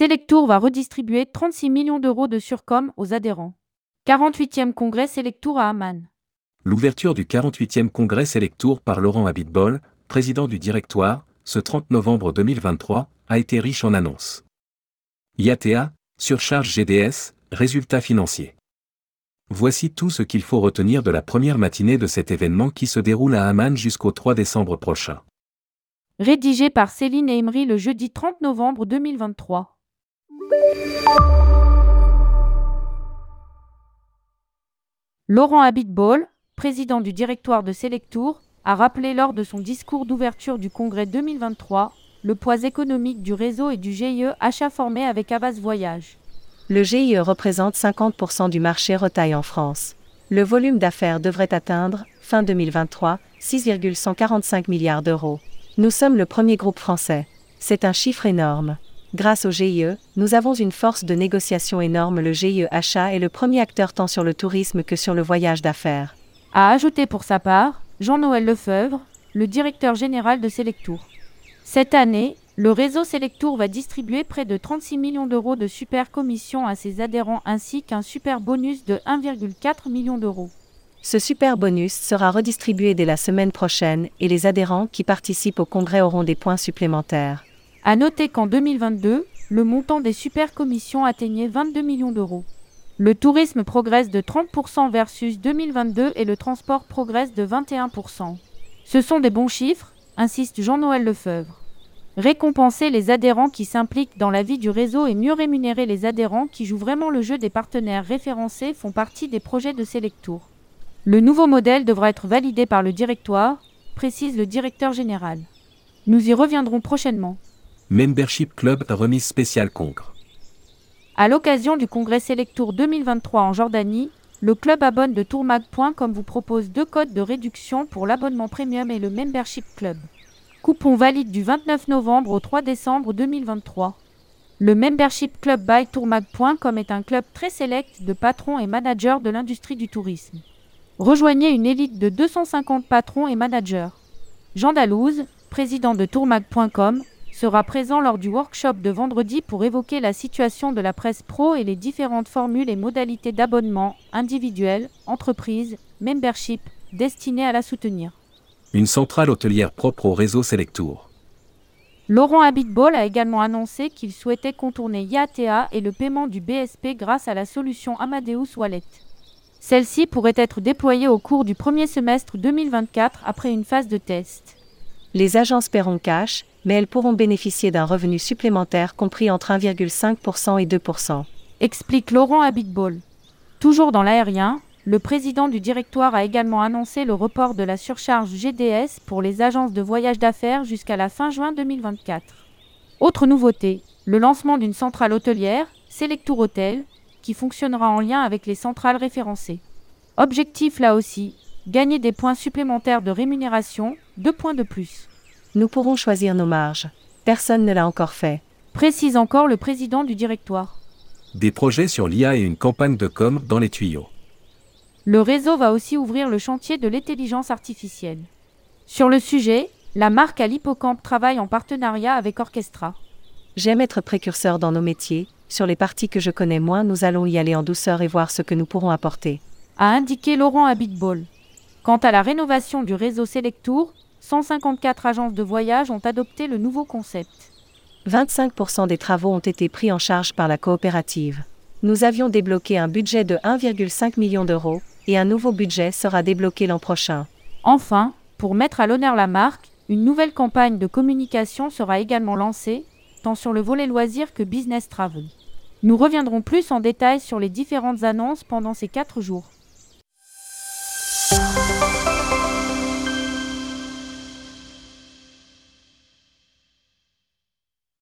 Selectour va redistribuer 36 millions d'euros de surcom aux adhérents. 48e congrès Selectour à Amman. L'ouverture du 48e congrès Selectour par Laurent Abitbol, président du directoire, ce 30 novembre 2023, a été riche en annonces. IATA, surcharge GDS, résultats financiers. Voici tout ce qu'il faut retenir de la première matinée de cet événement qui se déroule à Amman jusqu'au 3 décembre prochain. Rédigé par Céline Emery le jeudi 30 novembre 2023. Laurent Abitbol, président du directoire de Selectour, a rappelé lors de son discours d'ouverture du congrès 2023 le poids économique du réseau et du GIE achat formé avec Abbas Voyage. Le GIE représente 50% du marché retail en France. Le volume d'affaires devrait atteindre, fin 2023, 6,145 milliards d'euros. Nous sommes le premier groupe français. C'est un chiffre énorme. Grâce au GIE, nous avons une force de négociation énorme. Le GIE Achat est le premier acteur tant sur le tourisme que sur le voyage d'affaires. A ajouté pour sa part Jean-Noël Lefebvre, le directeur général de Selectour. Cette année, le réseau Selectour va distribuer près de 36 millions d'euros de super commissions à ses adhérents ainsi qu'un super bonus de 1,4 million d'euros. Ce super bonus sera redistribué dès la semaine prochaine et les adhérents qui participent au congrès auront des points supplémentaires. À noter qu'en 2022, le montant des super commissions atteignait 22 millions d'euros. Le tourisme progresse de 30% versus 2022 et le transport progresse de 21%. Ce sont des bons chiffres, insiste Jean-Noël Lefebvre. Récompenser les adhérents qui s'impliquent dans la vie du réseau et mieux rémunérer les adhérents qui jouent vraiment le jeu des partenaires référencés font partie des projets de Selectour. Le nouveau modèle devra être validé par le directoire, précise le directeur général. Nous y reviendrons prochainement. Membership Club remise spéciale Congre. À l'occasion du congrès Selectour 2023 en Jordanie, le club abonne de tourmag.com vous propose deux codes de réduction pour l'abonnement premium et le Membership Club. Coupon valide du 29 novembre au 3 décembre 2023. Le Membership Club by tourmag.com est un club très sélect de patrons et managers de l'industrie du tourisme. Rejoignez une élite de 250 patrons et managers. Jean Dalouse, président de tourmag.com, sera présent lors du workshop de vendredi pour évoquer la situation de la presse pro et les différentes formules et modalités d'abonnement individuel, entreprise, membership, destinées à la soutenir. Une centrale hôtelière propre au réseau Selectour. Laurent Abitbol a également annoncé qu'il souhaitait contourner IATA et le paiement du BSP grâce à la solution Amadeus Wallet. Celle-ci pourrait être déployée au cours du premier semestre 2024 après une phase de test. Les agences paieront cash, mais elles pourront bénéficier d'un revenu supplémentaire compris entre 1,5% et 2%. Explique Laurent Abitbol. Toujours dans l'aérien, le président du directoire a également annoncé le report de la surcharge GDS pour les agences de voyage d'affaires jusqu'à la fin juin 2024. Autre nouveauté, le lancement d'une centrale hôtelière, Selectour Hotel, qui fonctionnera en lien avec les centrales référencées. Objectif là aussi, gagner des points supplémentaires de rémunération, deux points de plus. Nous pourrons choisir nos marges. Personne ne l'a encore fait. Précise encore le président du directoire. Des projets sur l'IA et une campagne de com dans les tuyaux. Le réseau va aussi ouvrir le chantier de l'intelligence artificielle. Sur le sujet, la marque à l'hippocampe travaille en partenariat avec Orchestra. J'aime être précurseur dans nos métiers. Sur les parties que je connais moins, nous allons y aller en douceur et voir ce que nous pourrons apporter. A indiqué Laurent Abitbol. Quant à la rénovation du réseau Selectour, 154 agences de voyage ont adopté le nouveau concept. 25% des travaux ont été pris en charge par la coopérative. Nous avions débloqué un budget de 1,5 million d'euros, et un nouveau budget sera débloqué l'an prochain. Enfin, pour mettre à l'honneur la marque, une nouvelle campagne de communication sera également lancée, tant sur le volet loisirs que business travel. Nous reviendrons plus en détail sur les différentes annonces pendant ces quatre jours.